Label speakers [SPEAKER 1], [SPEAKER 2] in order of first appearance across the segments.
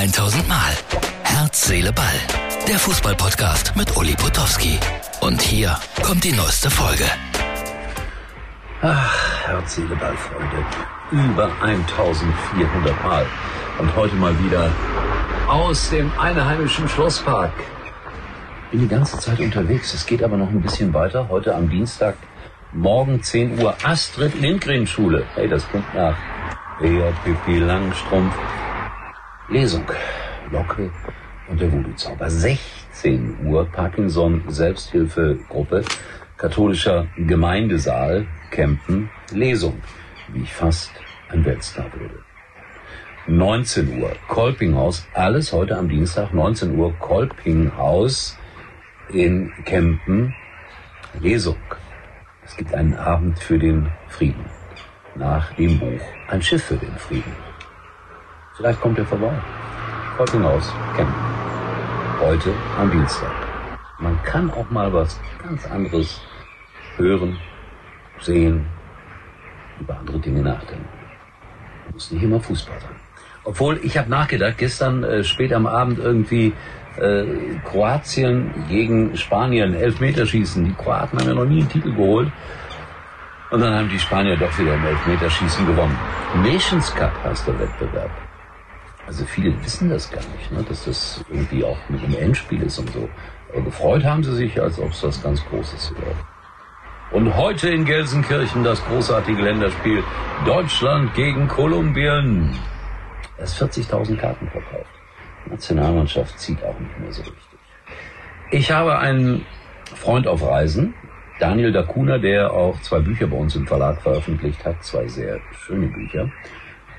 [SPEAKER 1] 1000 Mal. Herz, Seele, Ball. Der Fußballpodcast mit Uli Potowski. Und hier kommt die neueste Folge.
[SPEAKER 2] Ach, Herz, Seele, Ball, Freunde. Über 1400 Mal. Und heute mal wieder aus dem einheimischen Schlosspark. Bin die ganze Zeit unterwegs. Es geht aber noch ein bisschen weiter. Heute am Dienstag, morgen 10 Uhr, Astrid Lindgren Schule. Hey, das klingt nach Bea Pippi Langstrumpf. Lesung. Locke und der Voodoo-Zauber. 16 Uhr, Parkinson Selbsthilfegruppe, katholischer Gemeindesaal, Kempen, Lesung. Wie ich fast ein Weltstar würde. 19 Uhr, Kolpinghaus, alles heute am Dienstag, 19 Uhr, Kolpinghaus in Kempen, Lesung. Es gibt einen Abend für den Frieden. Nach dem Buch Ein Schiff für den Frieden. Vielleicht kommt er vorbei. Kolpinghaus, Kempen. Heute am Dienstag. Man kann auch mal was ganz anderes hören, sehen, über andere Dinge nachdenken. Muss nicht immer Fußball sein. Obwohl, ich habe nachgedacht, gestern äh, spät am Abend irgendwie äh, Kroatien gegen Spanien, Elfmeterschießen. Die Kroaten haben ja noch nie einen Titel geholt. Und dann haben die Spanier doch wieder im Elfmeterschießen gewonnen. Nations Cup heißt der Wettbewerb. Also viele wissen das gar nicht, ne, dass das irgendwie auch mit einem Endspiel ist und so. Aber gefreut haben sie sich, als ob es was ganz Großes wäre. Und heute in Gelsenkirchen das großartige Länderspiel Deutschland gegen Kolumbien. Erst 40.000 Karten verkauft. Die Nationalmannschaft zieht auch nicht mehr so richtig. Ich habe einen Freund auf Reisen, Daniel Dacuna, der auch zwei Bücher bei uns im Verlag veröffentlicht hat, zwei sehr schöne Bücher.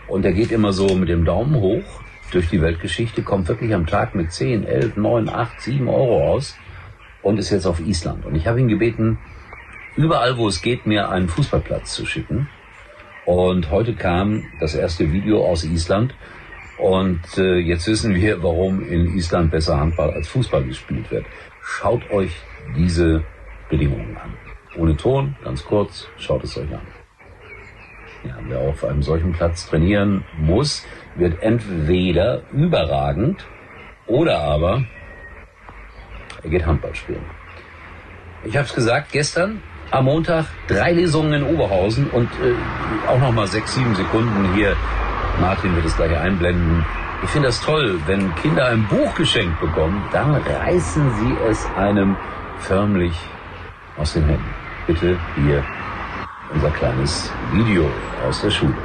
[SPEAKER 2] Und er geht immer so mit dem Daumen hoch durch die Weltgeschichte, kommt wirklich am Tag mit 10, 11, 9, 8, 7 Euro aus und ist jetzt auf Island. Und ich habe ihn gebeten, überall wo es geht, mir einen Fußballplatz zu schicken. Und heute kam das erste Video aus Island. Und äh, jetzt wissen wir, warum in Island besser Handball als Fußball gespielt wird. Schaut euch diese Bedingungen an. Ohne Ton, ganz kurz, schaut es euch an. Wer auf einem solchen Platz trainieren muss, wird entweder überragend oder aber er geht Handball spielen. Ich habe es gesagt, gestern am Montag drei Lesungen in Oberhausen und äh, auch noch mal sechs, sieben Sekunden hier. Martin wird es gleich einblenden. Ich finde das toll, wenn Kinder ein Buch geschenkt bekommen, dann reißen sie es einem förmlich aus den Händen. Bitte hier unser kleines Video aus der Schule.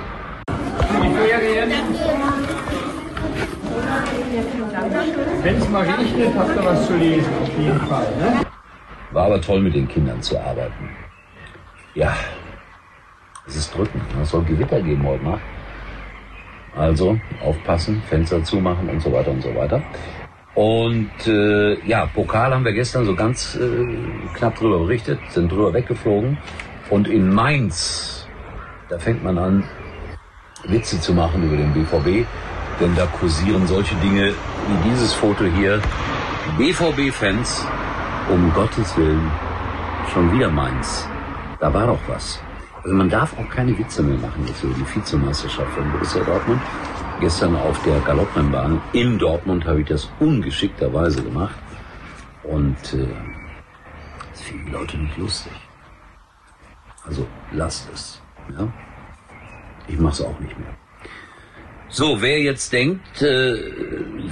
[SPEAKER 3] Wenn es mal regnet, habt ihr was zu lesen, auf jeden Fall. Ne?
[SPEAKER 2] War aber toll, mit den Kindern zu arbeiten. Ja, es ist drückend. Es soll Gewitter geben heute Nacht. Also aufpassen, Fenster zumachen und so weiter und so weiter. Und äh, ja, Pokal haben wir gestern so ganz äh, knapp drüber berichtet, sind drüber weggeflogen. Und in Mainz, da fängt man an, Witze zu machen über den BVB, denn da kursieren solche Dinge wie dieses Foto hier. BVB-Fans, um Gottes Willen, schon wieder Mainz. Da war doch was. Also man darf auch keine Witze mehr machen jetzt über die Vizemeisterschaft von Borussia Dortmund. Gestern auf der Galopprennbahn in Dortmund habe ich das ungeschickterweise gemacht. Und äh, das finden die Leute nicht lustig. Also lasst es. Ja? Ich mache es auch nicht mehr. So, wer jetzt denkt, äh,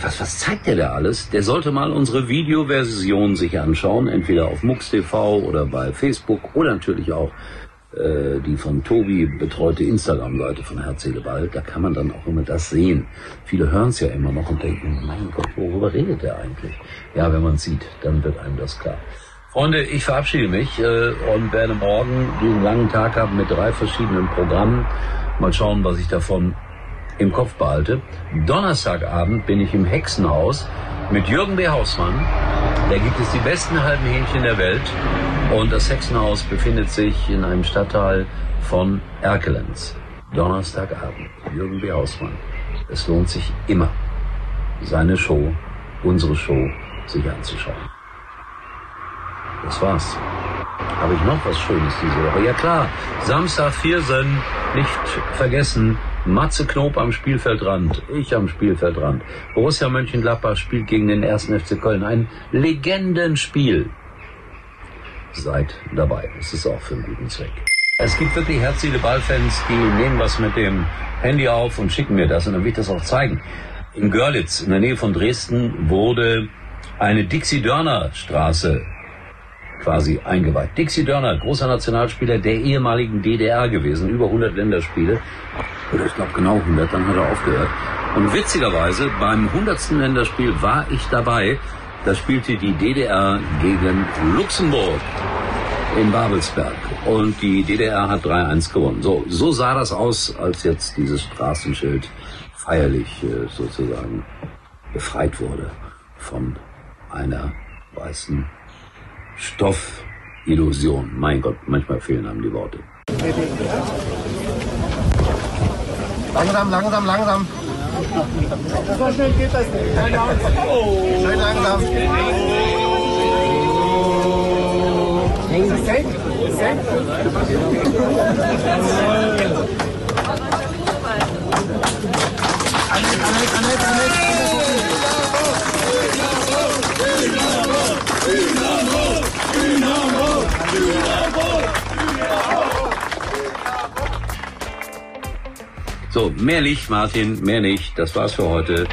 [SPEAKER 2] was, was zeigt der da alles, der sollte mal unsere Videoversion sich anschauen, entweder auf MUX TV oder bei Facebook oder natürlich auch äh, die von Tobi betreute Instagram-Seite von Herz, Seele. Da kann man dann auch immer das sehen. Viele hören es ja immer noch und denken, mein Gott, worüber redet der eigentlich? Ja, wenn man sieht, dann wird einem das klar. Freunde, ich verabschiede mich äh, und werde morgen diesen langen Tag haben mit drei verschiedenen Programmen. Mal schauen, was ich davon im Kopf behalte. Donnerstagabend bin ich im Hexenhaus mit Jürgen B. Hausmann. Da gibt es die besten halben Hähnchen der Welt. Und das Hexenhaus befindet sich in einem Stadtteil von Erkelenz. Donnerstagabend. Jürgen B. Hausmann. Es lohnt sich immer, seine Show, unsere Show, sich anzuschauen. Das war's. Habe ich noch was Schönes diese Woche? Ja klar, Samstag Viersen, nicht vergessen, Matze Knob am Spielfeldrand, ich am Spielfeldrand. Borussia Mönchengladbach spielt gegen den 1. FC Köln. Ein Legendenspiel. Seid dabei. Es ist auch für einen guten Zweck. Es gibt wirklich herzliche Ballfans, die nehmen was mit dem Handy auf und schicken mir das und dann will ich das auch zeigen. In Görlitz, in der Nähe von Dresden, wurde eine Dixie-Dörner-Straße quasi eingeweiht. Dixie Dörner, großer Nationalspieler der ehemaligen DDR gewesen, über 100 Länderspiele. Oder ich glaube genau 100, dann hat er aufgehört. Und witzigerweise, beim 100. Länderspiel war ich dabei. Da spielte die DDR gegen Luxemburg in Babelsberg. Und die DDR hat 3-1 gewonnen. So, so sah das aus, als jetzt dieses Straßenschild feierlich äh, sozusagen befreit wurde von einer weißen Stoffillusion. Mein Gott, manchmal fehlen einem die Worte.
[SPEAKER 4] Langsam, langsam, langsam. So schnell geht das nicht. Schön langsam. Senk, senk. Annette, Annette, Annette,
[SPEAKER 2] So, mehr nicht, Martin, mehr nicht. Das war's für heute.